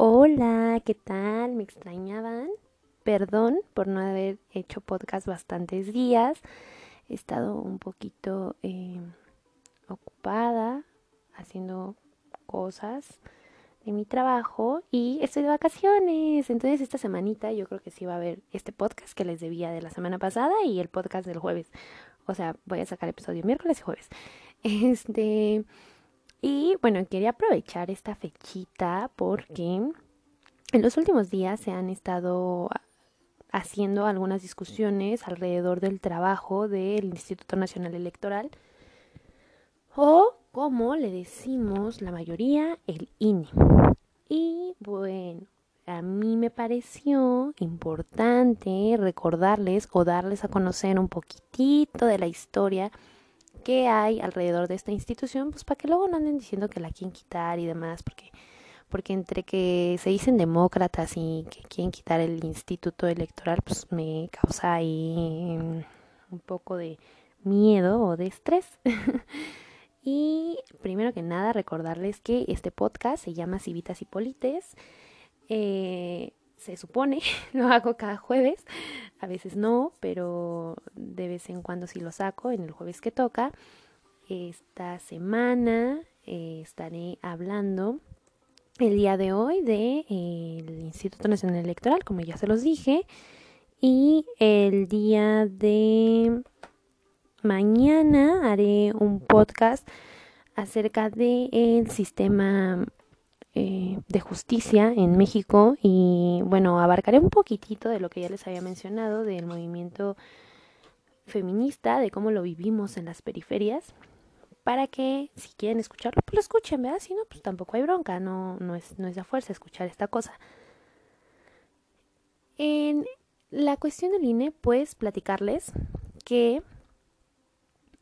Hola, ¿qué tal? ¿Me extrañaban? Perdón por no haber hecho podcast bastantes días. He estado un poquito eh, ocupada haciendo cosas de mi trabajo y estoy de vacaciones. Entonces esta semanita yo creo que sí va a haber este podcast que les debía de la semana pasada y el podcast del jueves. O sea, voy a sacar episodio miércoles y jueves. Este... Y bueno, quería aprovechar esta fechita porque en los últimos días se han estado haciendo algunas discusiones alrededor del trabajo del Instituto Nacional Electoral o como le decimos la mayoría el INE. Y bueno, a mí me pareció importante recordarles o darles a conocer un poquitito de la historia que hay alrededor de esta institución, pues para que luego no anden diciendo que la quieren quitar y demás, porque porque entre que se dicen demócratas y que quieren quitar el instituto electoral, pues me causa ahí un poco de miedo o de estrés. y primero que nada recordarles que este podcast se llama Civitas y Polites. Eh, se supone, lo hago cada jueves, a veces no, pero de vez en cuando sí lo saco en el jueves que toca. Esta semana eh, estaré hablando el día de hoy del de, Instituto Nacional Electoral, como ya se los dije, y el día de mañana haré un podcast acerca del sistema eh, de justicia en México y bueno, abarcaré un poquitito de lo que ya les había mencionado del movimiento feminista, de cómo lo vivimos en las periferias, para que si quieren escucharlo, pues lo escuchen, ¿verdad? Si no, pues tampoco hay bronca, no, no, es, no es de fuerza escuchar esta cosa. En la cuestión del INE, pues platicarles que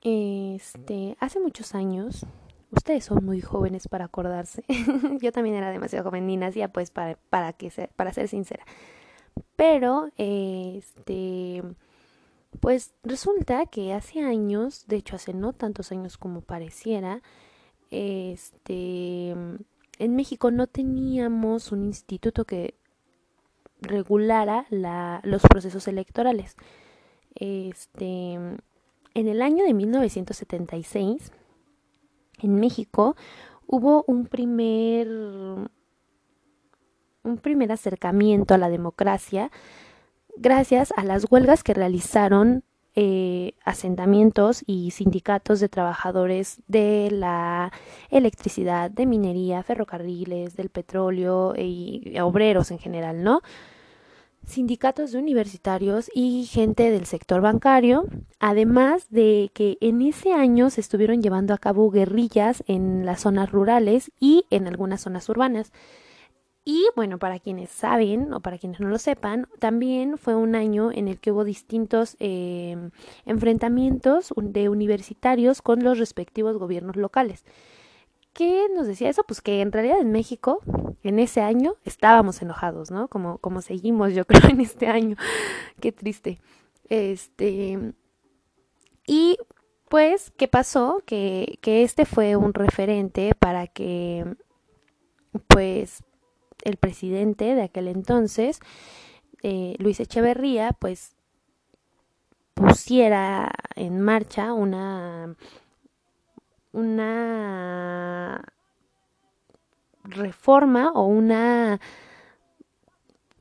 este, hace muchos años, Ustedes son muy jóvenes para acordarse. Yo también era demasiado joven, ni nacía pues para, para, que ser, para ser sincera. Pero, este, pues resulta que hace años, de hecho hace no tantos años como pareciera, este, en México no teníamos un instituto que regulara la, los procesos electorales. Este, en el año de 1976, en México hubo un primer un primer acercamiento a la democracia gracias a las huelgas que realizaron eh, asentamientos y sindicatos de trabajadores de la electricidad, de minería, ferrocarriles, del petróleo y obreros en general, ¿no? Sindicatos de universitarios y gente del sector bancario, además de que en ese año se estuvieron llevando a cabo guerrillas en las zonas rurales y en algunas zonas urbanas. Y bueno, para quienes saben o para quienes no lo sepan, también fue un año en el que hubo distintos eh, enfrentamientos de universitarios con los respectivos gobiernos locales. ¿Qué nos decía eso? Pues que en realidad en México, en ese año, estábamos enojados, ¿no? Como, como seguimos, yo creo, en este año. Qué triste. Este. Y pues, ¿qué pasó? Que, que este fue un referente para que, pues, el presidente de aquel entonces, eh, Luis Echeverría, pues, pusiera en marcha una una reforma o una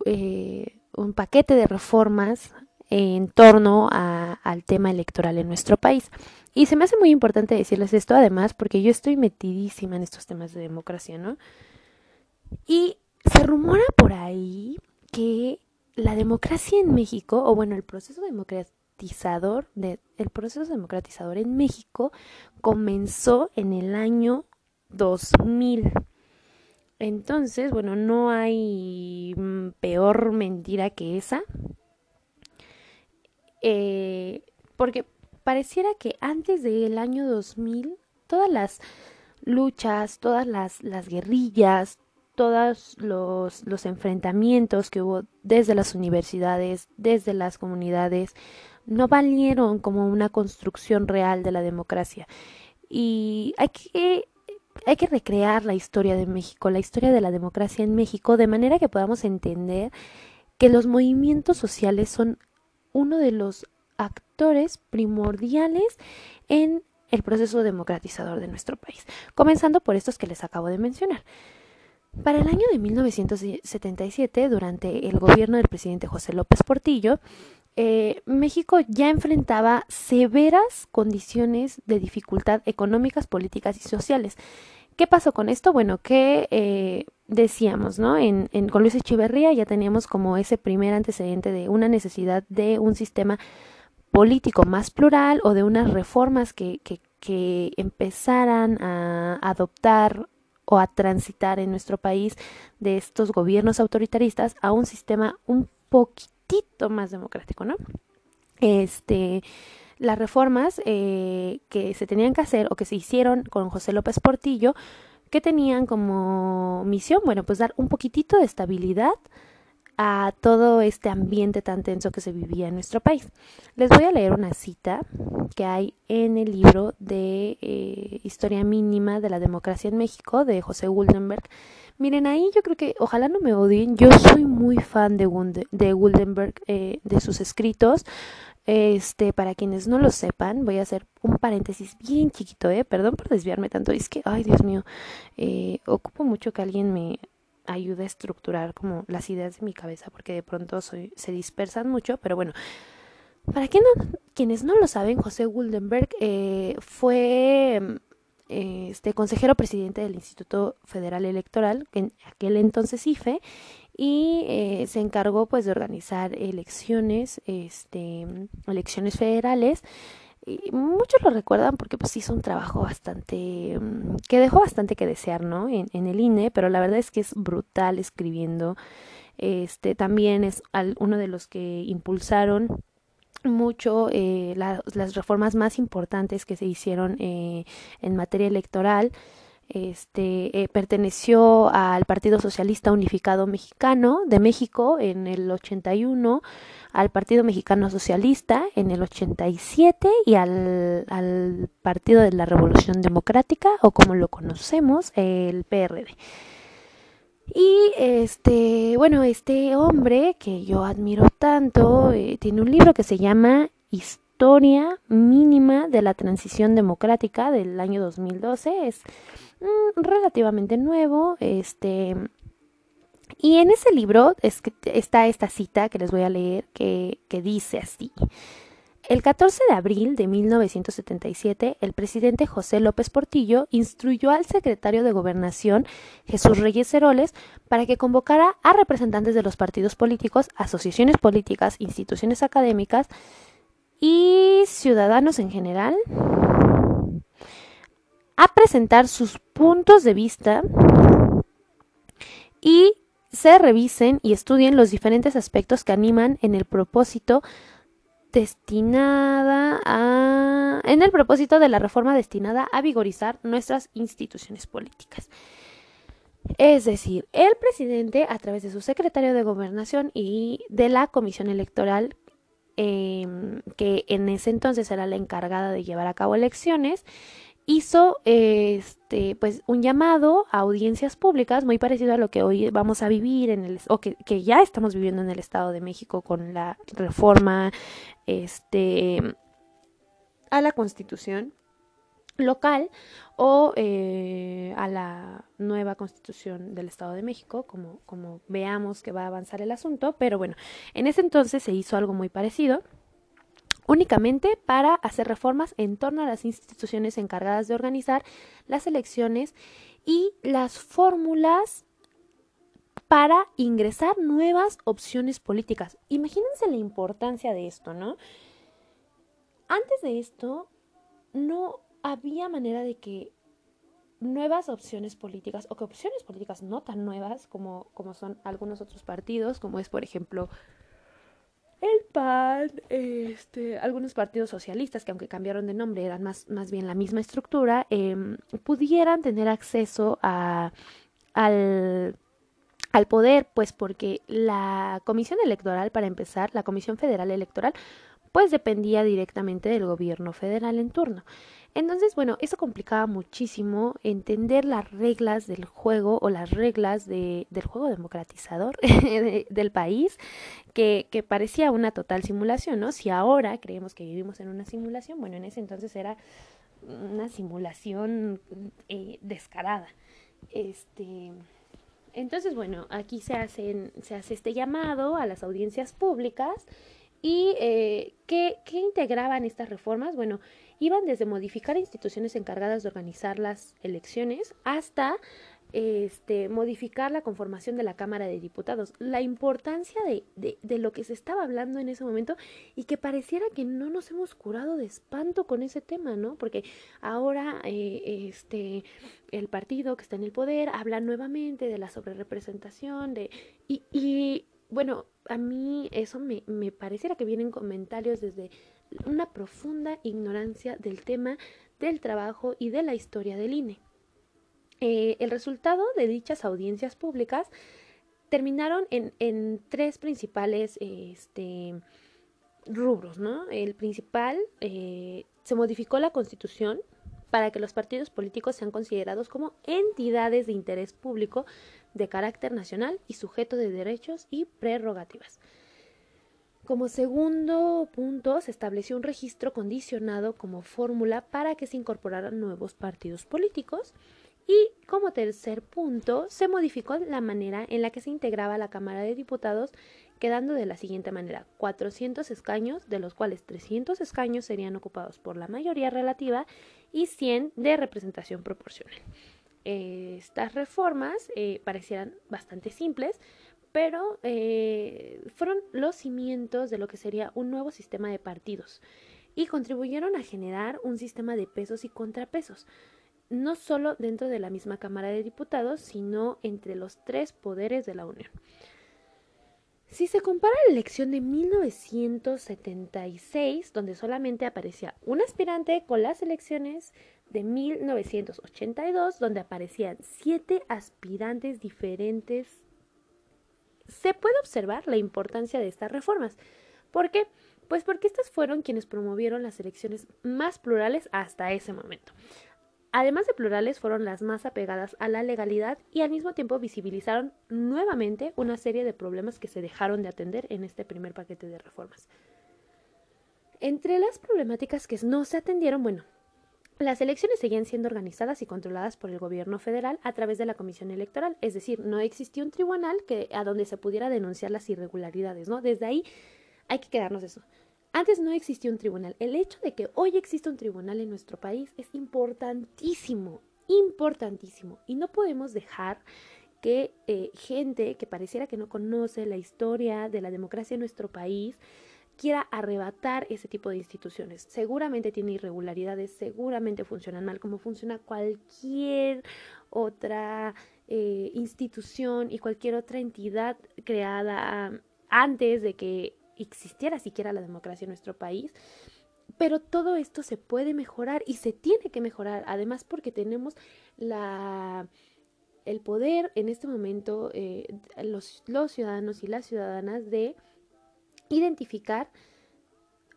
eh, un paquete de reformas en torno al tema electoral en nuestro país. Y se me hace muy importante decirles esto además porque yo estoy metidísima en estos temas de democracia, ¿no? Y se rumora por ahí que la democracia en México, o bueno, el proceso el proceso democratizador en México comenzó en el año 2000. Entonces, bueno, no hay mm, peor mentira que esa. Eh, porque pareciera que antes del año 2000, todas las luchas, todas las, las guerrillas, todos los enfrentamientos que hubo desde las universidades, desde las comunidades, no valieron como una construcción real de la democracia. Y hay que hay que recrear la historia de México, la historia de la democracia en México, de manera que podamos entender que los movimientos sociales son uno de los actores primordiales en el proceso democratizador de nuestro país, comenzando por estos que les acabo de mencionar. Para el año de 1977, durante el gobierno del presidente José López Portillo, eh, México ya enfrentaba severas condiciones de dificultad económicas, políticas y sociales. ¿Qué pasó con esto? Bueno, que eh, decíamos, ¿no? En, en, con Luis Echeverría ya teníamos como ese primer antecedente de una necesidad de un sistema político más plural o de unas reformas que, que, que empezaran a adoptar o a transitar en nuestro país de estos gobiernos autoritaristas a un sistema un poquitito más democrático, ¿no? Este, las reformas eh, que se tenían que hacer o que se hicieron con José López Portillo, que tenían como misión, bueno, pues dar un poquitito de estabilidad a todo este ambiente tan tenso que se vivía en nuestro país. Les voy a leer una cita que hay en el libro de eh, Historia Mínima de la Democracia en México de José Guldenberg. Miren, ahí yo creo que, ojalá no me odien, yo soy muy fan de, de Guldenberg, eh, de sus escritos. Este, para quienes no lo sepan, voy a hacer un paréntesis bien chiquito, ¿eh? Perdón por desviarme tanto, es que, ay Dios mío, eh, ocupo mucho que alguien me ayude a estructurar como las ideas de mi cabeza, porque de pronto soy, se dispersan mucho, pero bueno, para quienes no lo saben, José Guldenberg eh, fue este consejero presidente del Instituto Federal Electoral, en aquel entonces IFE, y eh, se encargó pues de organizar elecciones, este, elecciones federales. Y muchos lo recuerdan porque pues hizo un trabajo bastante, mm, que dejó bastante que desear, ¿no? En, en el INE, pero la verdad es que es brutal escribiendo. Este también es uno de los que impulsaron mucho eh, las reformas más importantes que se hicieron eh, en materia electoral este, eh, perteneció al Partido Socialista Unificado Mexicano de México en el 81, al Partido Mexicano Socialista en el 87 y al, Partido de la Revolución Democrática o como lo conocemos, el PRD. Y este, bueno, este hombre que yo admiro tanto, eh, tiene un libro que se llama Historia mínima de la transición democrática del año 2012. Es Mm, relativamente nuevo, este, y en ese libro está esta cita que les voy a leer que, que dice así. El 14 de abril de 1977, el presidente José López Portillo instruyó al secretario de Gobernación, Jesús Reyes Heroles, para que convocara a representantes de los partidos políticos, asociaciones políticas, instituciones académicas y ciudadanos en general a presentar sus puntos de vista y se revisen y estudien los diferentes aspectos que animan en el propósito destinada a en el propósito de la reforma destinada a vigorizar nuestras instituciones políticas. Es decir, el presidente, a través de su secretario de gobernación y de la comisión electoral, em, que en ese entonces era la encargada de llevar a cabo elecciones, hizo este pues un llamado a audiencias públicas muy parecido a lo que hoy vamos a vivir en el o que, que ya estamos viviendo en el Estado de México con la reforma este a la Constitución local o eh, a la nueva constitución del Estado de México, como, como veamos que va a avanzar el asunto, pero bueno, en ese entonces se hizo algo muy parecido únicamente para hacer reformas en torno a las instituciones encargadas de organizar las elecciones y las fórmulas para ingresar nuevas opciones políticas. Imagínense la importancia de esto, ¿no? Antes de esto, no había manera de que nuevas opciones políticas o que opciones políticas no tan nuevas como, como son algunos otros partidos, como es por ejemplo el PAN, este, algunos partidos socialistas que aunque cambiaron de nombre eran más, más bien la misma estructura, em, pudieran tener acceso a, al, al poder, pues porque la comisión electoral, para empezar, la Comisión Federal Electoral, pues dependía directamente del gobierno federal en turno. Entonces, bueno, eso complicaba muchísimo entender las reglas del juego o las reglas de, del juego democratizador del país, que, que, parecía una total simulación, ¿no? Si ahora creemos que vivimos en una simulación, bueno, en ese entonces era una simulación eh, descarada. Este, entonces, bueno, aquí se, hacen, se hace este llamado a las audiencias públicas y eh, ¿qué, ¿qué, integraban estas reformas? Bueno, iban desde modificar instituciones encargadas de organizar las elecciones hasta este, modificar la conformación de la Cámara de Diputados. La importancia de, de, de, lo que se estaba hablando en ese momento y que pareciera que no nos hemos curado de espanto con ese tema, ¿no? Porque ahora eh, este, el partido que está en el poder habla nuevamente de la sobrerepresentación de, y, y bueno, a mí eso me, me pareciera que vienen comentarios desde una profunda ignorancia del tema del trabajo y de la historia del INE. Eh, el resultado de dichas audiencias públicas terminaron en, tres principales este, rubros, ¿no? El principal, eh, se modificó la constitución para que los partidos políticos sean considerados como entidades de interés público de carácter nacional y sujeto de derechos y prerrogativas. Como segundo punto, se estableció un registro condicionado como fórmula para que se incorporaran nuevos partidos políticos. Y como tercer punto, se modificó la manera en la que se integraba la Cámara de Diputados, quedando de la siguiente manera: 400 escaños, de los cuales 300 escaños serían ocupados por la mayoría relativa y 100 de representación proporcional. estas reformas eh, parecieran bastante simples, pero eh, fueron los cimientos de lo que sería un nuevo sistema de partidos y contribuyeron a generar un sistema de pesos y contrapesos, no solo dentro de la misma Cámara de Diputados, sino entre los tres poderes de la Unión. Si se compara la elección de 1976, donde solamente aparecía un aspirante, con las elecciones de 1982, donde aparecían siete aspirantes diferentes se puede observar la importancia de estas reformas. ¿Por qué? Pues porque estas fueron quienes promovieron las elecciones más plurales hasta ese momento. Además de plurales, fueron las más apegadas a la legalidad y al mismo tiempo visibilizaron nuevamente una serie de problemas que se dejaron de atender en este primer paquete de reformas. Entre las problemáticas que no se atendieron, bueno, las elecciones seguían siendo organizadas y controladas por el gobierno federal a través de la Comisión Electoral, es decir, no existía un tribunal a donde se pudiera denunciar las irregularidades, ¿no? Desde ahí hay que quedarnos eso. Antes no existía un tribunal. El hecho de que hoy exista un tribunal en nuestro país es importantísimo, importantísimo. Y no podemos dejar que eh, gente que pareciera que no conoce la historia de la democracia en nuestro país quiera arrebatar ese tipo de instituciones. Seguramente tiene irregularidades, seguramente funcionan mal, como funciona cualquier otra eh, institución y cualquier otra entidad creada antes de que existiera siquiera la democracia en nuestro país. Pero todo esto se puede mejorar y se tiene que mejorar, además porque tenemos la el poder en este momento, eh, los, los ciudadanos y las ciudadanas de identificar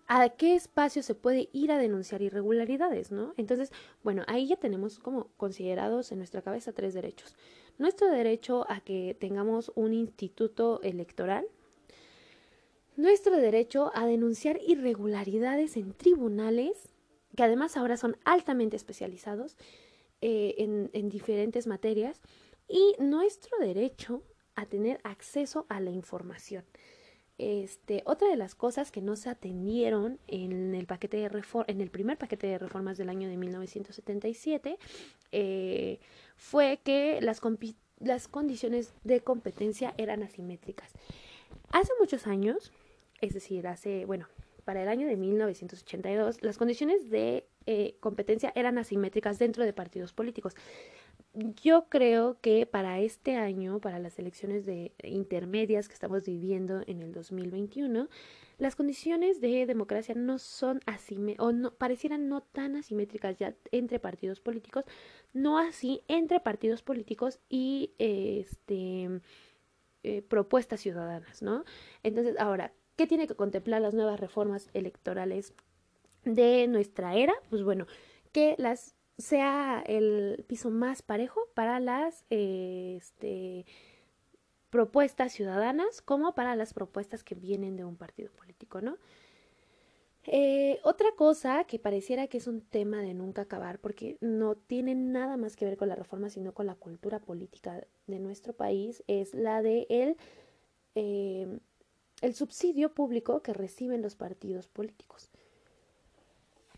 a qué espacio se puede ir a denunciar irregularidades, ¿no? Entonces, bueno, ahí ya tenemos como considerados en nuestra cabeza tres derechos. Nuestro derecho a que tengamos un instituto electoral, nuestro derecho a denunciar irregularidades en tribunales, que además ahora son altamente especializados eh, en, en diferentes materias, y nuestro derecho a tener acceso a la información. Este, otra de las cosas que no se atendieron en el paquete de en el primer paquete de reformas del año de 1977 eh, fue que las, condiciones de competencia eran asimétricas. Hace muchos años, es decir, hace, bueno, para el año de 1982, las condiciones de eh, competencia eran asimétricas dentro de partidos políticos yo creo que para este año, para las elecciones de intermedias que estamos viviendo en el 2021, las condiciones de democracia no son o no parecieran no tan asimétricas ya entre partidos políticos, no así entre partidos políticos y este eh, propuestas ciudadanas, ¿no? Entonces, ahora, ¿qué tiene que contemplar las nuevas reformas electorales de nuestra era? Pues bueno, que las sea el piso más parejo para las este, propuestas ciudadanas como para las propuestas que vienen de un partido político, ¿no? Eh, otra cosa que pareciera que es un tema de nunca acabar, porque no tiene nada más que ver con la reforma, sino con la cultura política de nuestro país, es la de el, eh, el subsidio público que reciben los partidos políticos.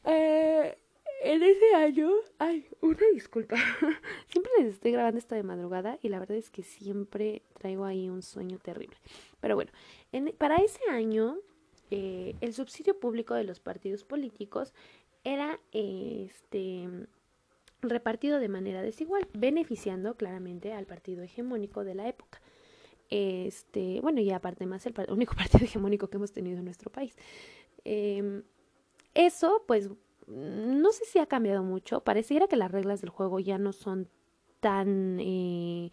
Eh, en ese año, ay, una disculpa, siempre les estoy grabando esta de madrugada y la verdad es que siempre traigo ahí un sueño terrible. Pero bueno, para ese año eh, el subsidio público de los partidos políticos era este repartido de manera desigual, beneficiando claramente al partido hegemónico de la época. Este, bueno, y aparte más el, único partido hegemónico que hemos tenido en nuestro país. Em, eso, pues, no sé si ha cambiado mucho. Pareciera que las reglas del juego ya no son tan eh,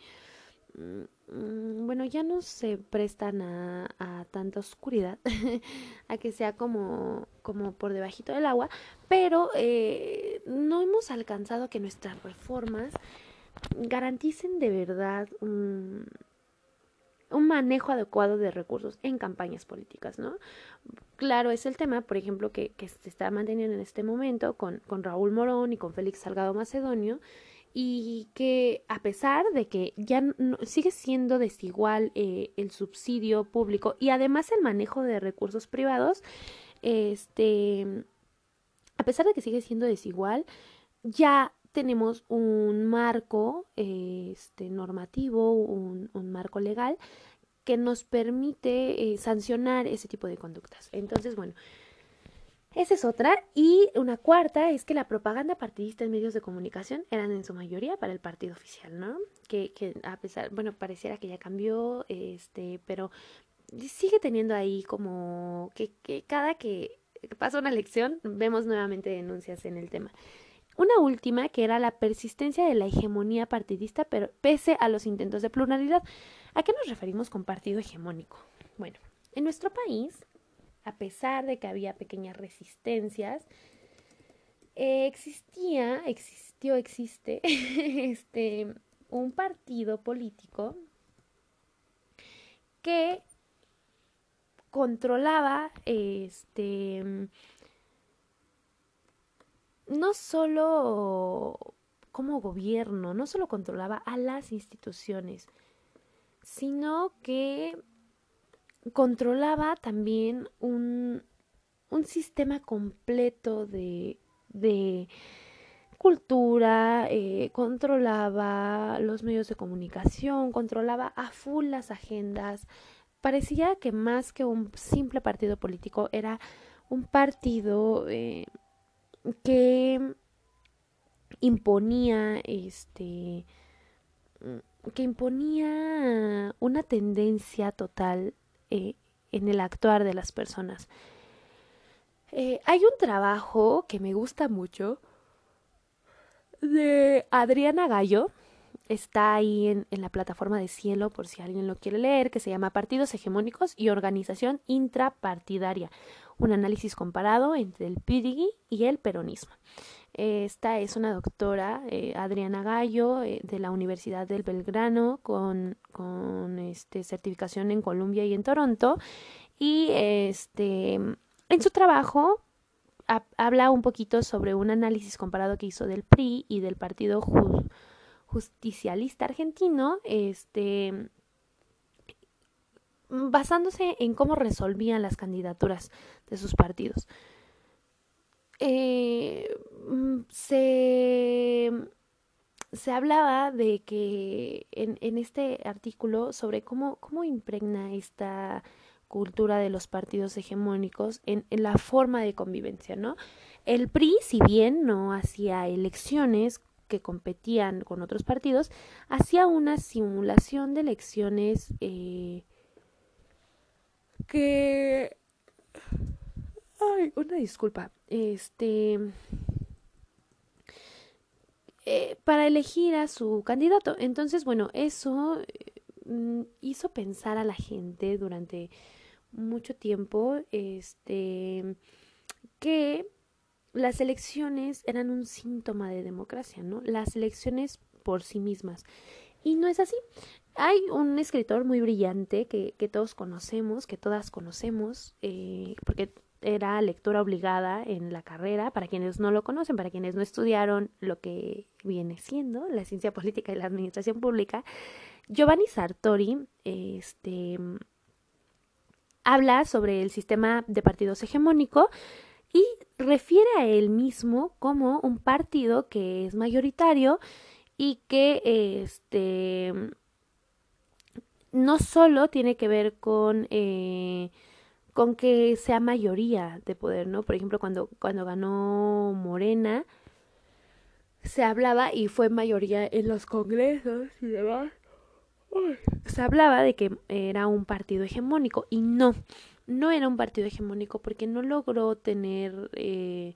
Mm, bueno, ya no se prestan a, a tanta oscuridad, a que sea como, como por debajito del agua, pero eh, no hemos alcanzado que nuestras reformas garanticen de verdad un manejo adecuado de recursos en campañas políticas, ¿no? Claro, es el tema, por ejemplo, que, que se está manteniendo en este momento con, con Raúl Morón y con Félix Salgado Macedonio, y que a pesar de que ya no, sigue siendo desigual eh, el subsidio público y además el manejo de recursos privados, este, a pesar de que sigue siendo desigual, ya tenemos un marco este, normativo, un, un marco legal que nos permite eh, sancionar ese tipo de conductas. Entonces, bueno, esa es otra. Y una cuarta es que la propaganda partidista en medios de comunicación eran en su mayoría para el partido oficial, ¿no? Que, que a pesar, bueno, pareciera que ya cambió, este, pero sigue teniendo ahí como que, que cada que pasa una elección vemos nuevamente denuncias en el tema. Una última que era la persistencia de la hegemonía partidista, pero pese a los intentos de pluralidad. ¿A qué nos referimos con partido hegemónico? Bueno, en nuestro país a pesar de que había pequeñas resistencias, eh, existía, existió, existe, este, un partido político que controlaba este no solo como gobierno, no solo controlaba a las instituciones, sino que controlaba también un, un sistema completo de, de cultura, eh, controlaba los medios de comunicación, controlaba a full las agendas. Parecía que más que un simple partido político era un partido eh, que imponía este que imponía una tendencia total eh, en el actuar de las personas. Eh, hay un trabajo que me gusta mucho de Adriana Gallo. Está ahí en, en, la plataforma de Cielo por si alguien lo quiere leer, que se llama Partidos Hegemónicos y Organización Intrapartidaria. Un análisis comparado entre el PIDIGI y el peronismo. Esta es una doctora, eh, Adriana Gallo, eh, de la Universidad del Belgrano, con, con este, certificación en Columbia y en Toronto. Y este, en su trabajo habla un poquito sobre un análisis comparado que hizo del PRI y del Partido Justicialista Argentino, este, basándose en cómo resolvían las candidaturas de sus partidos. Eh, mm, se, se hablaba de que en, en este artículo sobre cómo, cómo impregna esta cultura de los partidos hegemónicos en, en, la forma de convivencia, ¿no? El PRI, si bien no hacía elecciones que competían con otros partidos, hacía una simulación de elecciones eh, que Ay, una disculpa. Este. Eh, para elegir a su candidato. Entonces, bueno, eso mm, hizo pensar a la gente durante mucho tiempo. Este. que las elecciones eran un síntoma de democracia, ¿no? Las elecciones por sí mismas. Y no es así. Hay un escritor muy brillante que, todos conocemos, que todas conocemos, eh, porque era lectura obligada en la carrera, para quienes no lo conocen, para quienes no estudiaron lo que viene siendo la ciencia política y la administración pública, Giovanni Sartori este, habla sobre el sistema de partidos hegemónico y refiere a él mismo como un partido que es mayoritario y que este no solo tiene que ver con eh, con que sea mayoría de poder, ¿no? Por ejemplo, cuando, cuando ganó Morena, se hablaba y fue mayoría en los congresos y demás. Se hablaba de que era un partido hegemónico y no, no era un partido hegemónico porque no logró tener eh,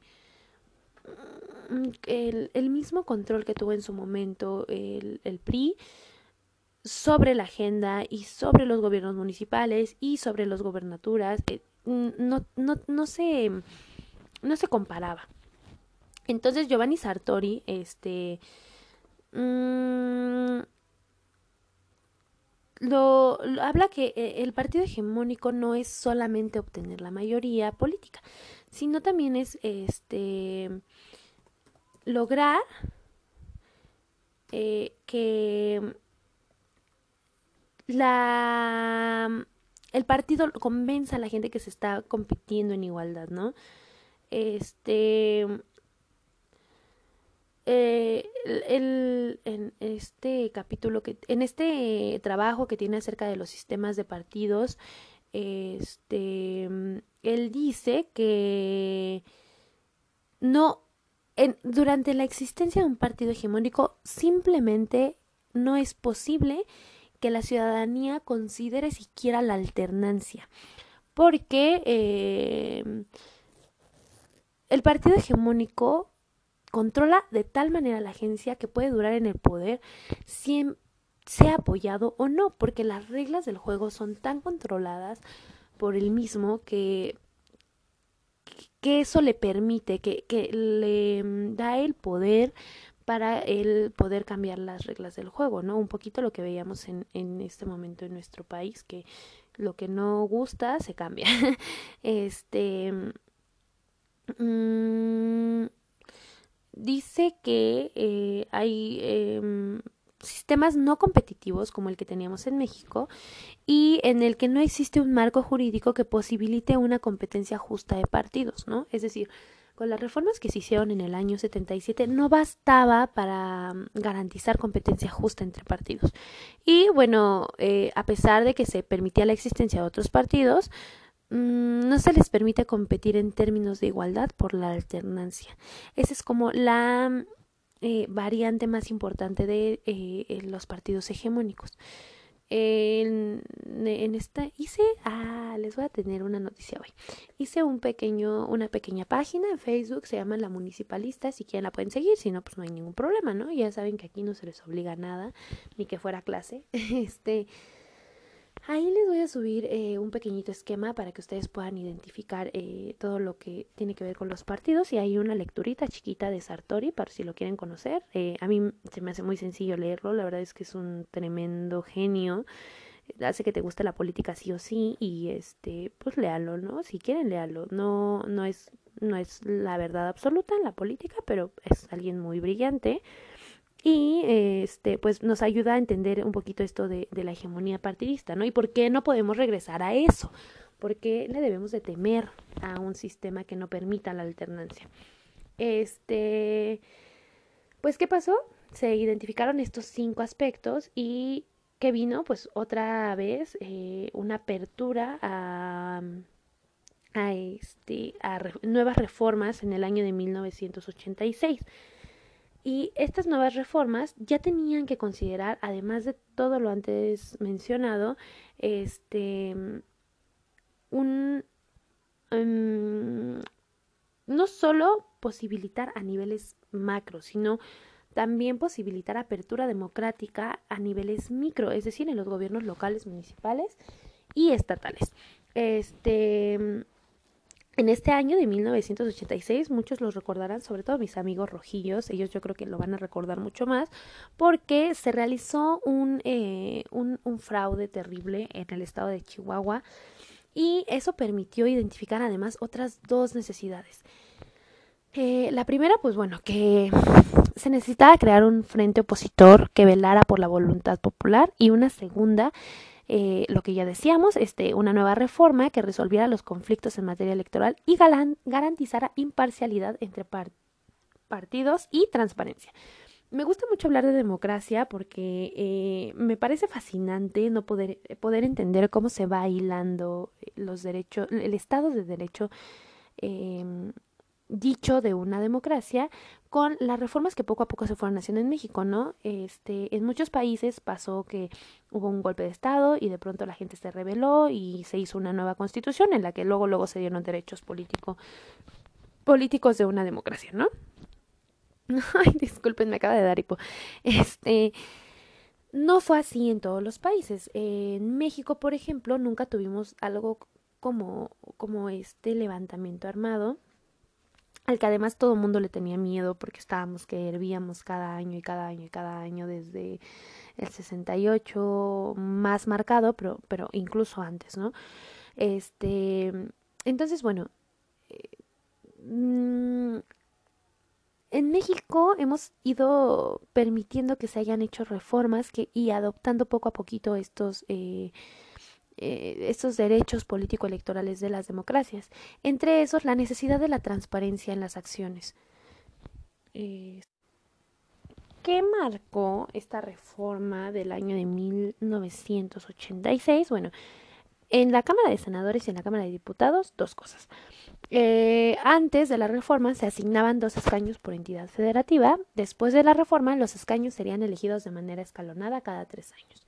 el, el, mismo control que tuvo en su momento el, el PRI sobre la agenda y sobre los gobiernos municipales y sobre las gobernaturas eh, no, no, no, se, no se comparaba. Entonces Giovanni Sartori, este, mmm, lo, habla que eh, el partido hegemónico no es solamente obtener la mayoría política, sino también es este lograr eh, que la el partido convenza a la gente que se está compitiendo en igualdad, ¿no? Este eh, el, en este capítulo que en este trabajo que tiene acerca de los sistemas de partidos este él dice que no en, durante la existencia de un partido hegemónico simplemente no es posible que la ciudadanía considere siquiera la alternancia. Porque eh, el partido hegemónico controla de tal manera la agencia que puede durar en el poder si sea apoyado o no, porque las reglas del juego son tan controladas por el mismo que, que eso le permite, que, que le da el poder para el poder cambiar las reglas del juego, ¿no? Un poquito lo que veíamos en, en este momento en nuestro país, que lo que no gusta se cambia. este mm, dice que eh, hay em, sistemas no competitivos como el que teníamos en México y en el que no existe un marco jurídico que posibilite una competencia justa de partidos, ¿no? Es decir, con las reformas que se hicieron en el año 77 no bastaba para mm, garantizar competencia justa entre partidos. Y bueno, eh, a pesar de que se permitía la existencia de otros partidos, mm, no se les permite competir en términos de igualdad por la alternancia. Esa es como la mm, eh, variante más importante de eh, los partidos hegemónicos en, esta hice ah les voy a tener una noticia hoy. Hice un pequeño una pequeña página en Facebook se llama la municipalista si quieren la pueden seguir si no pues no hay ningún problema no ya saben que aquí no se les obliga nada ni que fuera clase. Este Ahí les voy a subir eh, un pequeñito esquema para que ustedes puedan identificar eh, todo lo que tiene que ver con los partidos. Y hay una lecturita chiquita de Sartori para si lo quieren conocer. Eh, a mí se me hace muy sencillo leerlo, la verdad es que es un tremendo genio, hace que te guste la política sí o sí. Y este pues léalo, ¿no? Si quieren léalo, no no es no es la verdad absoluta en la política, pero es alguien muy brillante y este pues nos ayuda a entender un poquito esto de, de, la hegemonía partidista, ¿no? Y por qué no podemos regresar a eso, por qué le debemos de temer a un sistema que no permita la alternancia. Este, pues ¿qué pasó? Se identificaron estos cinco aspectos y que vino pues otra vez eh, una apertura a este a nuevas reformas en el año de 1986 y estas nuevas reformas ya tenían que considerar, además de todo lo antes mencionado, este un um, no solo posibilitar a niveles macro, sino también posibilitar apertura democrática a niveles micro, es decir, en los gobiernos locales, municipales y estatales. Este En este año de 1986, muchos los recordarán, sobre todo mis amigos rojillos, ellos yo creo que lo van a recordar mucho más, porque se realizó un, eh, un, fraude terrible en el estado de Chihuahua y eso permitió identificar además otras dos necesidades. Eh, la primera, pues bueno, que se necesitaba crear un frente opositor que velara por la voluntad popular y una segunda, eh, lo que ya decíamos, este, una nueva reforma que resolviera los conflictos en materia electoral y garantizara imparcialidad entre partidos y transparencia. Me gusta mucho hablar de democracia porque eh, me parece fascinante no poder, poder entender cómo se va hilando los derechos, el Estado de Derecho eh, dicho de una democracia con las reformas que poco a poco se fueron haciendo en México, ¿no? Este, en muchos países pasó que hubo un golpe de estado y de pronto la gente se rebeló y se hizo una nueva constitución en la que luego luego se dieron derechos político, políticos de una democracia, ¿no? Ay, disculpen, me acaba de dar hipo. Este, no fue así en todos los países. En México, por ejemplo, nunca tuvimos algo como, como este levantamiento armado al que además todo el mundo le tenía miedo porque estábamos que hervíamos cada año y cada año y cada año desde el 68 más marcado, pero, pero incluso antes, ¿no? Este, entonces, bueno, eh, mm, en México hemos ido permitiendo que se hayan hecho reformas que, y adoptando poco a poquito estos eh, eh, estos derechos político-electorales de las democracias, entre esos la necesidad de la transparencia en las acciones. Eh, ¿Qué marcó esta reforma del año de 1986? Bueno, en la Cámara de Senadores y en la Cámara de Diputados, dos cosas. Eh, antes de la reforma se asignaban dos escaños por entidad federativa. Después de la reforma, los escaños serían elegidos de manera escalonada cada tres años.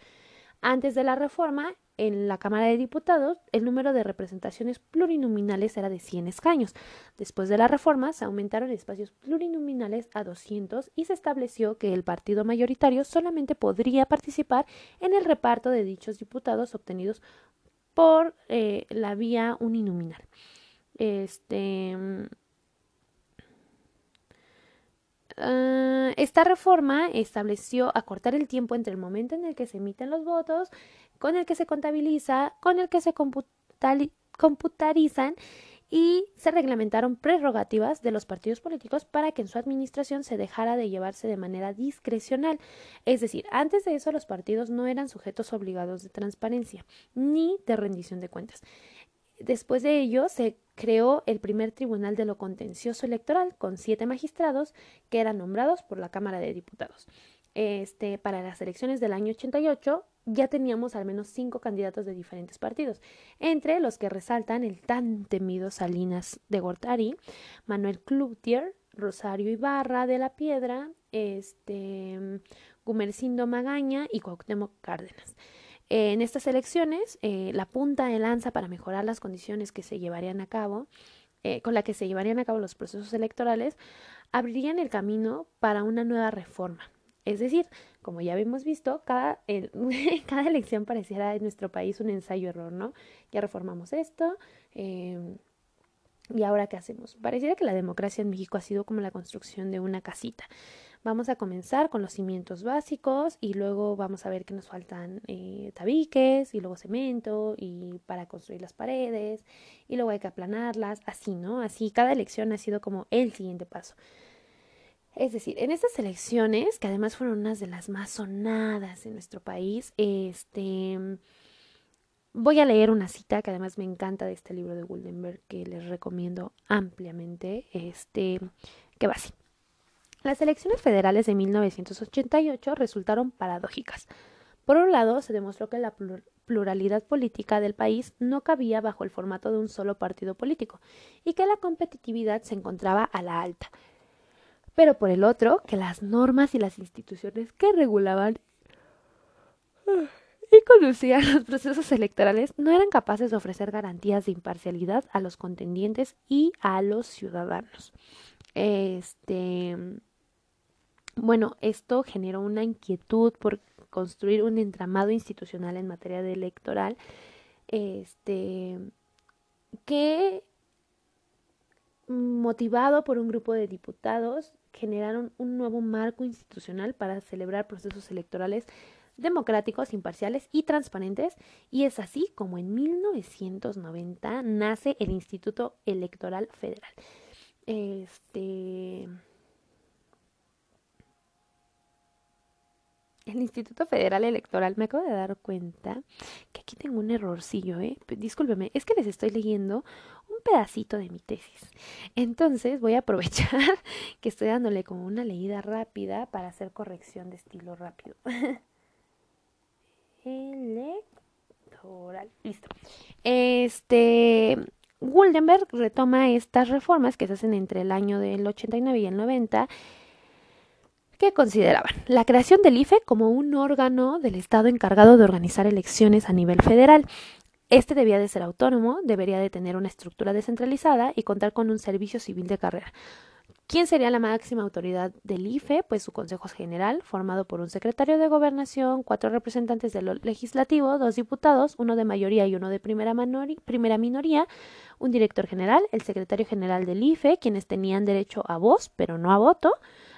Antes de la reforma, en la Cámara de Diputados, el número de representaciones plurinominales era de 100 escaños. Después de la reforma, se aumentaron espacios plurinominales a 200 y se estableció que el partido mayoritario solamente podría participar en el reparto de dichos diputados obtenidos por eh, la vía uninominal. Este Ah, esta reforma estableció acortar el tiempo entre el momento en el que se emiten los votos, con el que se contabiliza, con el que se computarizan y se reglamentaron prerrogativas de los partidos políticos para que en su administración se dejara de llevarse de manera discrecional. Es decir, antes de eso los partidos no eran sujetos obligados de transparencia ni de rendición de cuentas. Después de ello se creó el primer Tribunal de lo Contencioso Electoral con siete magistrados que eran nombrados por la Cámara de Diputados. Este, para las elecciones del año 88 ya teníamos al menos cinco candidatos de diferentes partidos, entre los que resaltan el tan temido Salinas de Gortari, Manuel Cloutier, Rosario Ibarra de la Piedra, este, Gumercindo Magaña y Cuauhtémoc Cárdenas en estas elecciones, eh, la punta de lanza para mejorar las condiciones que se llevarían a cabo, eh, con la que se llevarían a cabo los procesos electorales, abrirían el camino para una nueva reforma. Es decir, como ya habíamos visto, cada, cada elección pareciera en nuestro país un ensayo-error, ¿no? Ya reformamos esto, em, ¿y ahora qué hacemos? Pareciera que la democracia en México ha sido como la construcción de una casita. Vamos a comenzar con los cimientos básicos y luego vamos a ver que nos faltan eh, tabiques y luego cemento y para construir las paredes y luego hay que aplanarlas, así, ¿no? Así cada elección ha sido como el siguiente paso. Es decir, en estas elecciones, que además fueron unas de las más sonadas en nuestro país, este voy a leer una cita que además me encanta de este libro de Guldenberg que les recomiendo ampliamente, este que va así. Las elecciones federales de 1988 resultaron paradójicas. Por un lado, se demostró que la pluralidad política del país no cabía bajo el formato de un solo partido político y que la competitividad se encontraba a la alta. Pero por el otro, que las normas y las instituciones que regulaban y conducían los procesos electorales no eran capaces de ofrecer garantías de imparcialidad a los contendientes y a los ciudadanos. Este bueno, esto generó una inquietud por construir un entramado institucional en materia de electoral, este, que motivado por un grupo de diputados, generaron un nuevo marco institucional para celebrar procesos electorales democráticos, imparciales y transparentes, y es así como en 1990 nace el Instituto Electoral Federal. Este el Instituto Federal Electoral, me acabo de dar cuenta que aquí tengo un errorcillo, ¿eh? Discúlpeme, es que les estoy leyendo un pedacito de mi tesis. Entonces voy a aprovechar que estoy dándole como una leída rápida para hacer corrección de estilo rápido. Electoral. Listo. Este. Guldenberg retoma estas reformas que se hacen entre el año del 89 y el 90 que consideraban la creación del IFE como un órgano del Estado encargado de organizar elecciones a nivel federal. Este debía de ser autónomo, debería de tener una estructura descentralizada y contar con un servicio civil de carrera. ¿Quién sería la máxima autoridad del IFE? Pues su Consejo General, formado por un secretario de Gobernación, cuatro representantes del legislativo, dos diputados, uno de mayoría y uno de primera, primera minoría, un director general, el secretario general del IFE, quienes tenían derecho a voz, pero no a voto,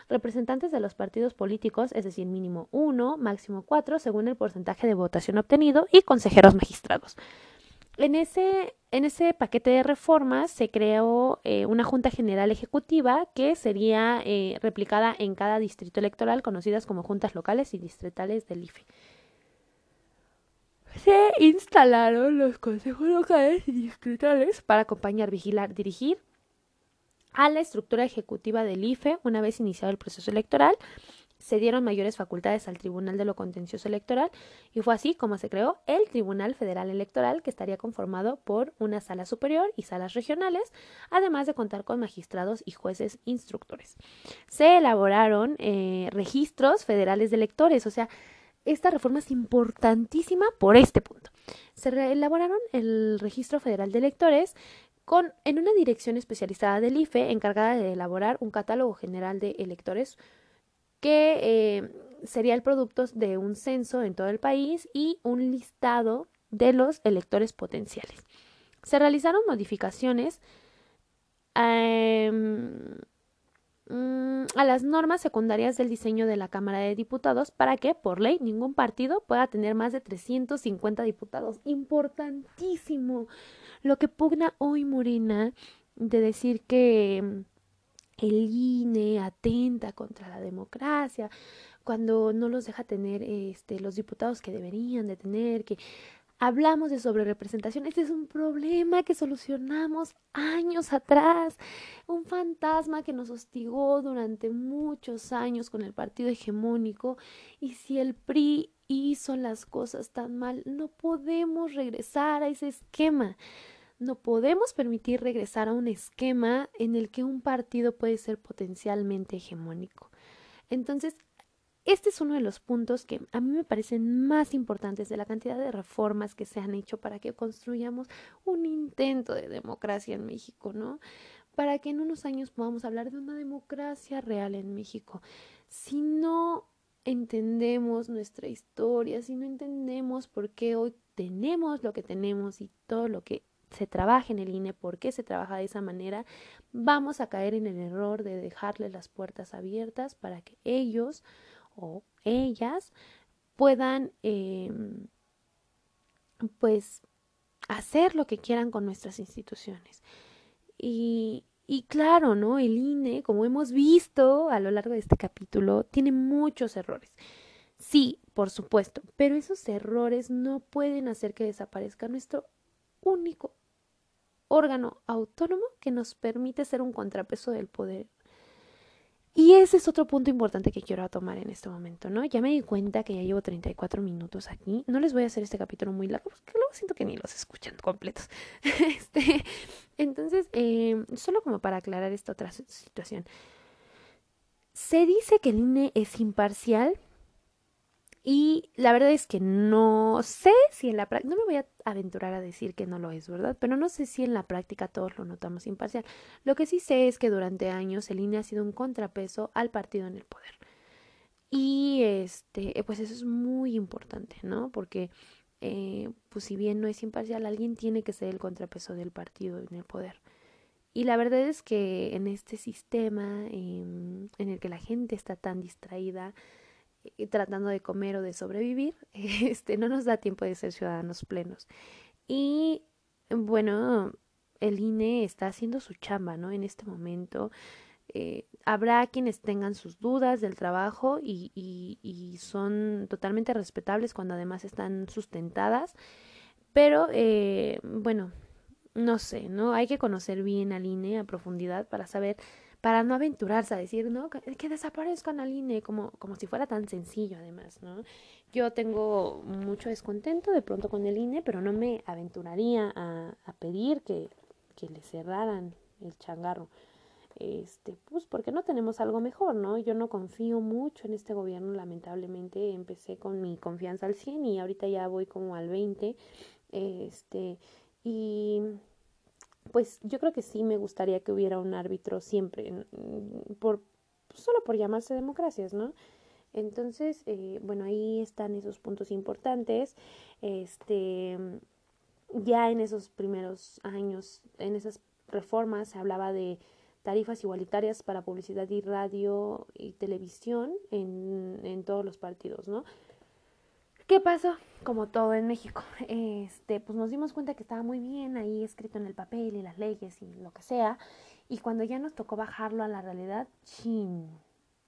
representantes de los partidos políticos, es decir, mínimo uno, máximo cuatro, según el porcentaje de votación obtenido, y consejeros magistrados. En ese, en ese paquete de reformas se creó eh, una Junta General Ejecutiva que sería eh, replicada en cada distrito electoral, conocidas como juntas locales y distritales del IFE. Se instalaron los consejos locales y distritales para acompañar, vigilar, dirigir a la estructura ejecutiva del IFE una vez iniciado el proceso electoral se dieron mayores facultades al Tribunal de lo Contencioso Electoral y fue así como se creó el Tribunal Federal Electoral que estaría conformado por una sala superior y salas regionales, además de contar con magistrados y jueces instructores. Se elaboraron eh, registros federales de electores, o sea, esta reforma es importantísima por este punto. Se elaboraron el registro federal de electores con, en una dirección especializada del IFE encargada de elaborar un catálogo general de electores que eh, sería el producto de un censo en todo el país y un listado de los electores potenciales. Se realizaron modificaciones em, mm, a las normas secundarias del diseño de la Cámara de Diputados para que, por ley, ningún partido pueda tener más de 350 diputados. Importantísimo. Lo que pugna hoy Morena de decir que el INE atenta contra la democracia, cuando no los deja tener este, los diputados que deberían de tener, que hablamos de sobrerepresentación. Este es un problema que solucionamos años atrás, un fantasma que nos hostigó durante muchos años con el partido hegemónico y si el PRI hizo las cosas tan mal, no podemos regresar a ese esquema. No podemos permitir regresar a un esquema en el que un partido puede ser potencialmente hegemónico. Entonces, este es uno de los puntos que a mí me parecen más importantes de la cantidad de reformas que se han hecho para que construyamos un intento de democracia en México, ¿no? Para que en unos años podamos hablar de una democracia real en México. Si no entendemos nuestra historia, si no entendemos por qué hoy tenemos lo que tenemos y todo lo que se trabaja en el INE, por qué se trabaja de esa manera, vamos a caer en el error de dejarles las puertas abiertas para que ellos o ellas puedan em, pues hacer lo que quieran con nuestras instituciones. Y, y claro, ¿no? El INE, como hemos visto a lo largo de este capítulo, tiene muchos errores. Sí, por supuesto, pero esos errores no pueden hacer que desaparezca nuestro único órgano autónomo que nos permite ser un contrapeso del poder. Y ese es otro punto importante que quiero tomar en este momento, ¿no? Ya me di cuenta que ya llevo 34 minutos aquí. No les voy a hacer este capítulo muy largo porque luego siento que ni los escuchan completos. este, entonces, em, solo como para aclarar esta otra situación. Se dice que el INE es imparcial, y la verdad es que no sé si en la práctica, no me voy a aventurar a decir que no lo es, ¿verdad? Pero no sé si en la práctica todos lo notamos imparcial. Lo que sí sé es que durante años el INE ha sido un contrapeso al partido en el poder. Y este, pues eso es muy importante, ¿no? Porque, eh, pues si bien no es imparcial, alguien tiene que ser el contrapeso del partido en el poder. Y la verdad es que en este sistema em, en el que la gente está tan distraída, tratando de comer o de sobrevivir, este, no nos da tiempo de ser ciudadanos plenos. Y bueno, el INE está haciendo su chamba, ¿no? En este momento. Eh, habrá quienes tengan sus dudas del trabajo y, y, son totalmente respetables cuando además están sustentadas. Pero, eh, bueno, no sé, ¿no? Hay que conocer bien al INE a profundidad para saber, para no aventurarse a decir, ¿no? Que, desaparezcan al INE como, como si fuera tan sencillo además, ¿no? Yo tengo mucho descontento de pronto con el INE, pero no me aventuraría a, a pedir que, que le cerraran el changarro. Este, pues porque no tenemos algo mejor, ¿no? Yo no confío mucho en este gobierno, lamentablemente. Empecé con mi confianza al 100 y ahorita ya voy como al 20. Este, y pues yo creo que sí me gustaría que hubiera un árbitro siempre, por, solo por llamarse democracias, ¿no? Entonces, eh, bueno, ahí están esos puntos importantes. Este, ya en esos primeros años, en esas reformas, se hablaba de tarifas igualitarias para publicidad y radio y televisión en, en todos los partidos, ¿no? ¿Qué pasó? Como todo en México, este, pues nos dimos cuenta que estaba muy bien ahí escrito en el papel y las leyes y lo que sea, y cuando ya nos tocó bajarlo a la realidad, chin,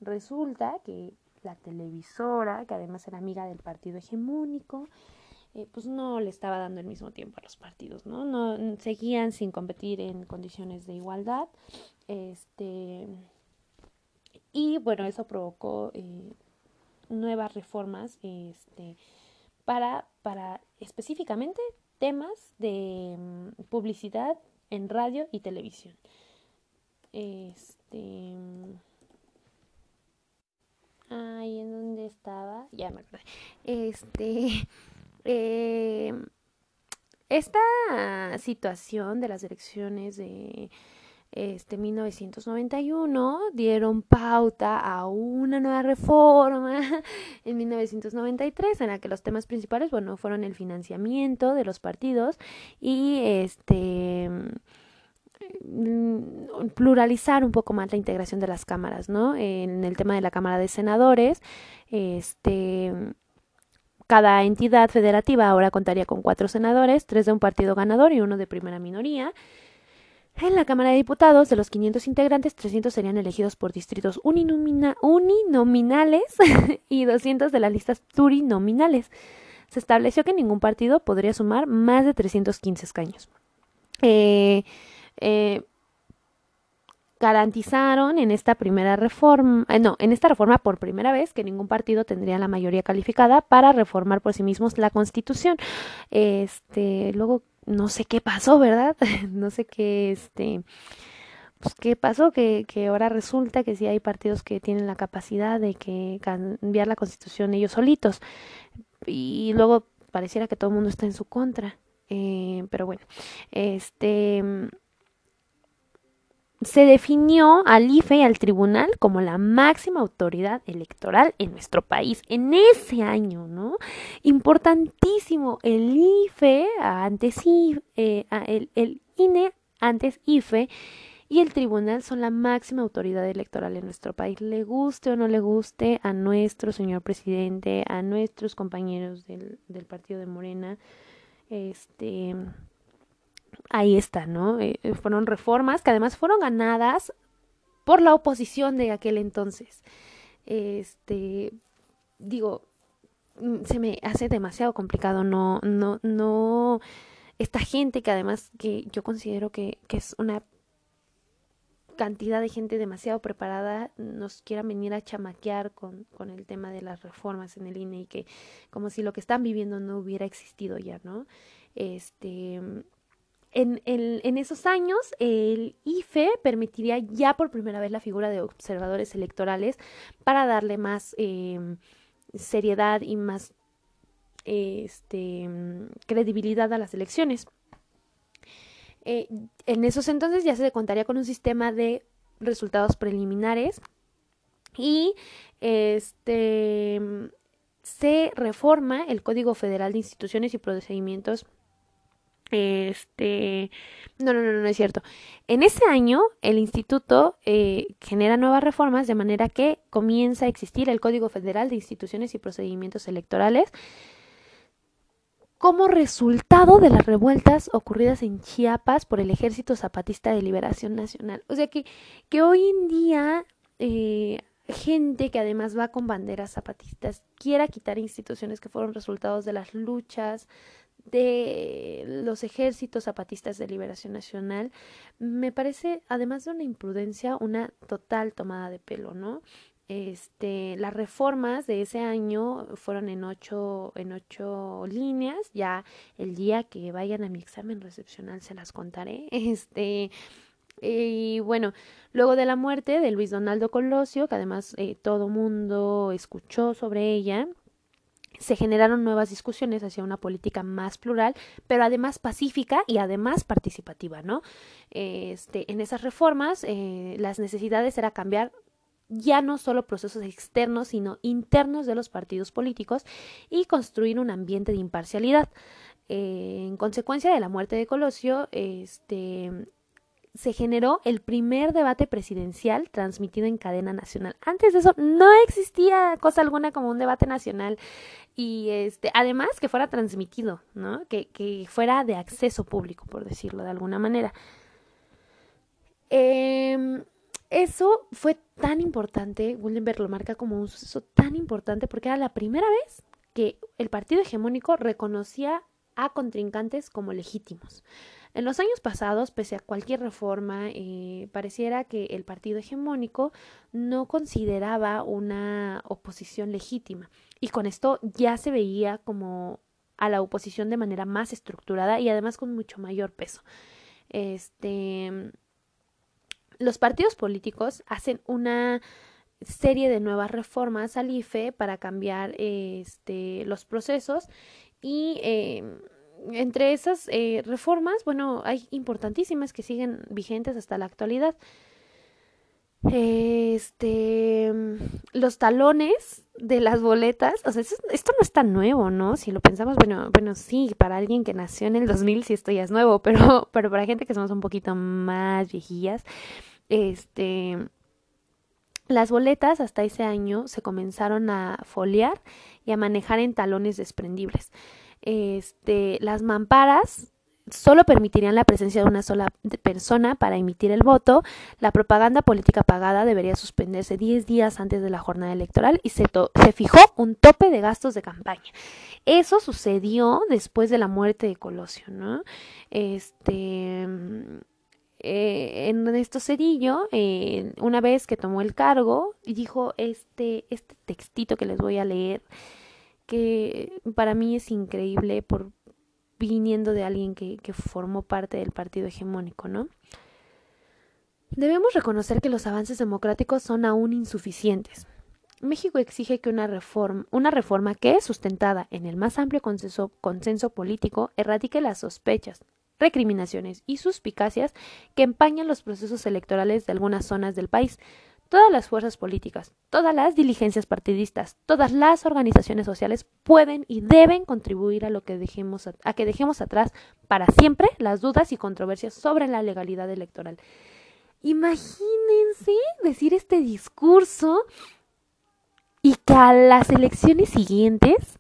resulta que la televisora, que además era amiga del partido hegemónico, eh, pues no le estaba dando el mismo tiempo a los partidos, ¿no? no seguían sin competir en condiciones de igualdad, este, y bueno, eso provocó eh, nuevas reformas este, para, para específicamente temas de mm, publicidad en radio y televisión. Este. Ay, ¿en dónde estaba? Ya me acordé. Este. Eh, esta situación de las elecciones de este 1991 dieron pauta a una nueva reforma en 1993 en la que los temas principales bueno fueron el financiamiento de los partidos y este mm, pluralizar un poco más la integración de las cámaras, ¿no? En el tema de la Cámara de Senadores, este cada entidad federativa ahora contaría con cuatro senadores, tres de un partido ganador y uno de primera minoría. En la Cámara de Diputados, de los 500 integrantes, 300 serían elegidos por distritos uninominales y 200 de las listas plurinominales. Se estableció que ningún partido podría sumar más de 315 escaños. Eh, eh, garantizaron en esta primera reforma, eh, no, en esta reforma por primera vez que ningún partido tendría la mayoría calificada para reformar por sí mismos la Constitución. Este, luego no sé qué pasó, ¿verdad? no sé qué, este, pues qué pasó, que, que ahora resulta que sí hay partidos que tienen la capacidad de que cambiar la constitución ellos solitos y luego pareciera que todo el mundo está en su contra. Eh, pero bueno, este se definió al IFE y al tribunal como la máxima autoridad electoral en nuestro país en ese año, ¿no? Importantísimo, el IFE, antes IFE, eh, el, el INE, antes IFE, y el tribunal son la máxima autoridad electoral en nuestro país. Le guste o no le guste a nuestro señor presidente, a nuestros compañeros del, del partido de Morena, este ahí está, ¿no? Eh, eh, fueron reformas que además fueron ganadas por la oposición de aquel entonces. Este, digo, mm, se me hace demasiado complicado, no, no, no, esta gente que además que yo considero que, que es una cantidad de gente demasiado preparada nos quiera venir a chamaquear con, con el tema de las reformas en el INE y que como si lo que están viviendo no hubiera existido ya, ¿no? Este, en, esos años, el IFE permitiría ya por primera vez la figura de observadores electorales para darle más em, seriedad y más este, credibilidad a las elecciones. Eh, en esos entonces ya se contaría con un sistema de resultados preliminares y este se reforma el Código Federal de Instituciones y Procedimientos Este, no, no, no, no es cierto. En ese año, el instituto eh, genera nuevas reformas de manera que comienza a existir el Código Federal de Instituciones y Procedimientos Electorales como resultado de las revueltas ocurridas en Chiapas por el Ejército Zapatista de Liberación Nacional. O sea que, que hoy en día eh, gente que además va con banderas zapatistas quiera quitar instituciones que fueron resultados de las luchas de los ejércitos zapatistas de liberación nacional, me parece, además de una imprudencia, una total tomada de pelo, ¿no? Este, las reformas de ese año fueron en ocho, en ocho líneas. Ya el día que vayan a mi examen recepcional se las contaré. Este, y bueno, luego de la muerte de Luis Donaldo Colosio, que además eh, todo mundo escuchó sobre ella, se generaron nuevas discusiones hacia una política más plural, pero además pacífica y además participativa, ¿no? Este, en esas reformas, eh, las necesidades era cambiar ya no solo procesos externos, sino internos de los partidos políticos y construir un ambiente de imparcialidad. Eh, en consecuencia de la muerte de Colosio, este, se generó el primer debate presidencial transmitido en cadena nacional. Antes de eso no existía cosa alguna como un debate nacional y este además que fuera transmitido, ¿no? Que, que fuera de acceso público, por decirlo de alguna manera. Eh, eso fue tan importante, Wildenberg lo marca como un suceso tan importante porque era la primera vez que el partido hegemónico reconocía a contrincantes como legítimos. En los años pasados, pese a cualquier reforma, eh, pareciera que el partido hegemónico no consideraba una oposición legítima y con esto ya se veía como a la oposición de manera más estructurada y además con mucho mayor peso. Este los partidos políticos hacen una serie de nuevas reformas al IFE para cambiar este, los procesos y eh, entre esas eh, reformas, bueno, hay importantísimas que siguen vigentes hasta la actualidad. Este, los talones de las boletas, o sea, esto no es tan nuevo, ¿no? Si lo pensamos, bueno, bueno, sí, para alguien que nació en el 2000 sí esto ya es nuevo, pero, pero para gente que somos un poquito más viejillas, este, las boletas hasta ese año se comenzaron a foliar y a manejar en talones desprendibles. Este, las mamparas solo permitirían la presencia de una sola persona para emitir el voto. La propaganda política pagada debería suspenderse 10 días antes de la jornada electoral y se, se fijó un tope de gastos de campaña. Eso sucedió después de la muerte de Colosio, ¿no? Este eh, en esto Cedillo, eh, una vez que tomó el cargo, dijo este, este textito que les voy a leer, que para mí es increíble por viniendo de alguien que, que formó parte del partido hegemónico, ¿no? Debemos reconocer que los avances democráticos son aún insuficientes. México exige que una reforma, una reforma que, sustentada en el más amplio consenso, consenso político, erradique las sospechas, recriminaciones y suspicacias que empañan los procesos electorales de algunas zonas del país. Todas las fuerzas políticas, todas las diligencias partidistas, todas las organizaciones sociales pueden y deben contribuir a lo que dejemos a, que dejemos atrás para siempre las dudas y controversias sobre la legalidad electoral. Imagínense decir este discurso y que a las elecciones siguientes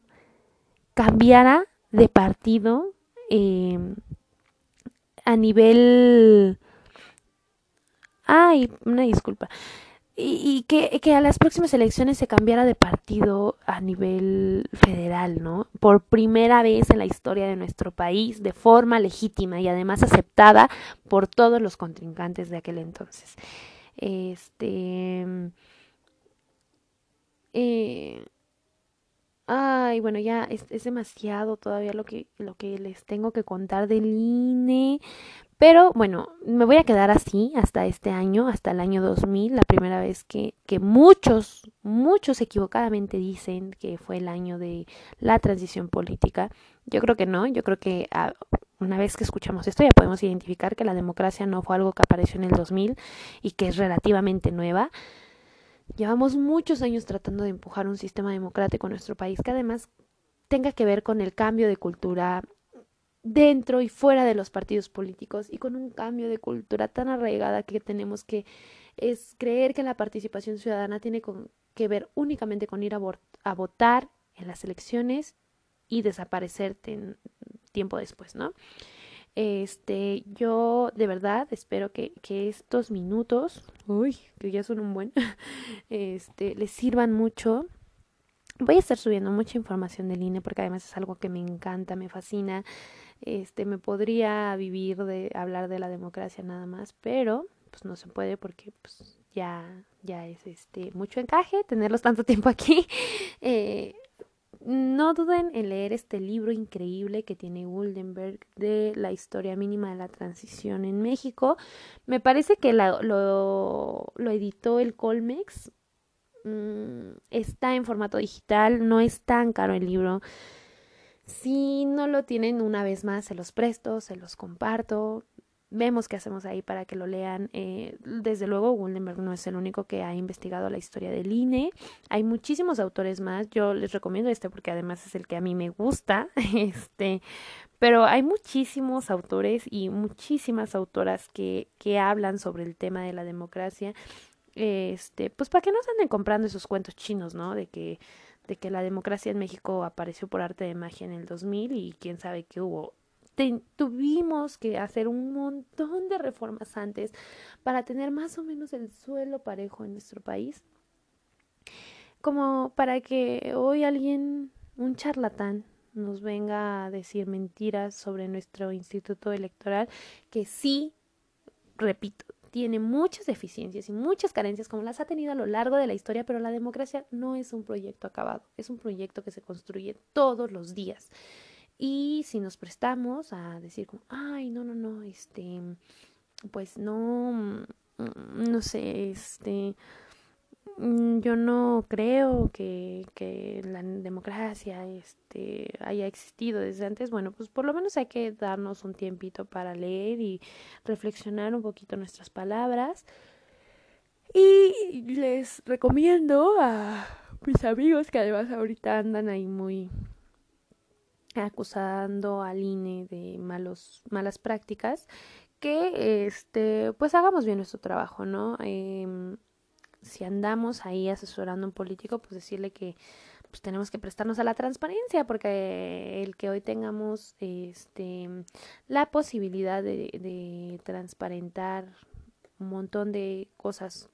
cambiara de partido eh, a nivel... Ay, una disculpa. Y, que, que, a las próximas elecciones se cambiara de partido a nivel federal, ¿no? Por primera vez en la historia de nuestro país, de forma legítima y además aceptada por todos los contrincantes de aquel entonces. Este. Eh, ay, bueno, ya es, es, demasiado todavía lo que, lo que les tengo que contar del INE. Pero bueno, me voy a quedar así hasta este año, hasta el año 2000, la primera vez que, que muchos, muchos equivocadamente dicen que fue el año de la transición política. Yo creo que no, yo creo que ah, una vez que escuchamos esto ya podemos identificar que la democracia no fue algo que apareció en el 2000 y que es relativamente nueva. Llevamos muchos años tratando de empujar un sistema democrático en nuestro país que además tenga que ver con el cambio de cultura dentro y fuera de los partidos políticos y con un cambio de cultura tan arraigada que tenemos que es creer que la participación ciudadana tiene que ver únicamente con ir a, a votar en las elecciones y desaparecerte en tiempo después, ¿no? Este, yo de verdad espero que, que estos minutos, uy, que ya son un buen, este, les sirvan mucho. Voy a estar subiendo mucha información del INE porque además es algo que me encanta, me fascina. Este, me podría vivir de hablar de la democracia nada más, pero pues no se puede porque pues ya ya es este mucho encaje tenerlos tanto tiempo aquí. Eh, no duden en leer este libro increíble que tiene Guldenberg de la historia mínima de la transición en México. Me parece que lo, editó el Colmex. Mm, está en formato digital, no es tan caro el libro. Si no lo tienen una vez más, se los presto, se los comparto vemos qué hacemos ahí para que lo lean. Eh, desde luego, Gundenberg no es el único que ha investigado la historia del INE. Hay muchísimos autores más. Yo les recomiendo este porque además es el que a mí me gusta. Este, pero hay muchísimos autores y muchísimas autoras que, que hablan sobre el tema de la democracia. Este, pues para que no se anden comprando esos cuentos chinos, ¿no? De que de que la democracia en México apareció por arte de magia en el 2000 y quién sabe qué hubo tuvimos que hacer un montón de reformas antes para tener más o menos el suelo parejo en nuestro país. Como para que hoy alguien, un charlatán, nos venga a decir mentiras sobre nuestro instituto electoral, que sí, repito, tiene muchas deficiencias y muchas carencias como las ha tenido a lo largo de la historia, pero la democracia no es un proyecto acabado, es un proyecto que se construye todos los días. Y si nos prestamos a decir como, ay, no, no, no, este, pues no, mm, no sé, este, mm, yo no creo que, que la democracia este, haya existido desde antes. Bueno, pues por lo menos hay que darnos un tiempito para leer y reflexionar un poquito nuestras palabras. Y les recomiendo a mis amigos que además ahorita andan ahí muy acusando al INE de malos, malas prácticas, que este, pues hagamos bien nuestro trabajo, ¿no? Eh, si andamos ahí asesorando a un político, pues decirle que pues tenemos que prestarnos a la transparencia, porque el que hoy tengamos este la posibilidad de, de transparentar un montón de cosas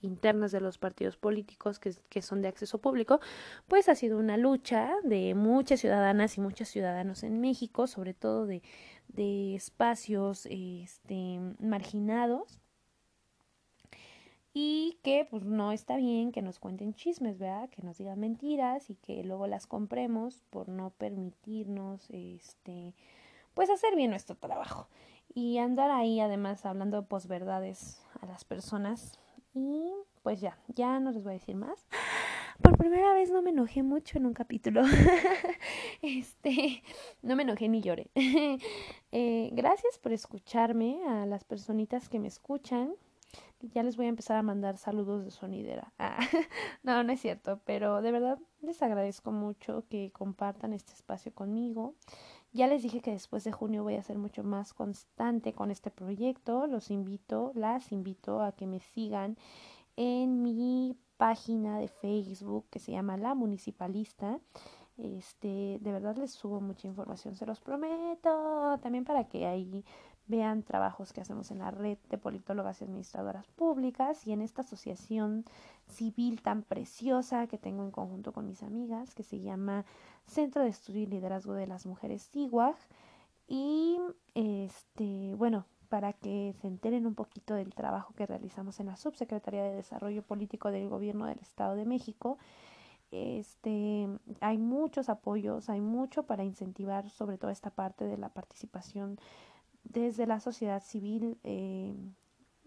internas de los partidos políticos que, son de acceso público, pues ha sido una lucha de muchas ciudadanas y muchos ciudadanos en México, sobre todo de, de espacios este, marginados y que pues no está bien que nos cuenten chismes, ¿verdad? Que nos digan mentiras y que luego las compremos por no permitirnos este pues hacer bien nuestro trabajo y andar ahí además hablando de posverdades a las personas y pues ya, ya no les voy a decir más. Por primera vez no me enojé mucho en un capítulo. este, no me enojé ni lloré. eh, gracias por escucharme a las personitas que me escuchan. Ya les voy a empezar a mandar saludos de sonidera. Ah, no, no es cierto, pero de verdad les agradezco mucho que compartan este espacio conmigo. Ya les dije que después de junio voy a ser mucho más constante con este proyecto. Los invito, las invito a que me sigan en mi página de Facebook que se llama La Municipalista. Este, de verdad les subo mucha información, se los prometo. También para que ahí vean trabajos que hacemos en la red de politólogas y administradoras públicas y en esta asociación civil tan preciosa que tengo en conjunto con mis amigas, que se llama Centro de Estudio y Liderazgo de las Mujeres CIWAG. Y este, bueno, para que se enteren un poquito del trabajo que realizamos en la Subsecretaría de Desarrollo Político del Gobierno del Estado de México. Este, hay muchos apoyos, hay mucho para incentivar sobre todo esta parte de la participación desde la sociedad civil eh,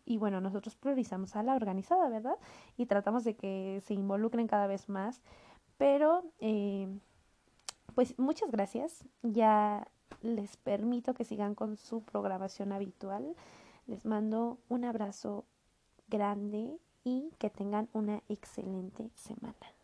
y bueno, nosotros priorizamos a la organizada, ¿verdad? Y tratamos de que se involucren cada vez más, pero eh, pues muchas gracias, ya les permito que sigan con su programación habitual, les mando un abrazo grande y que tengan una excelente semana.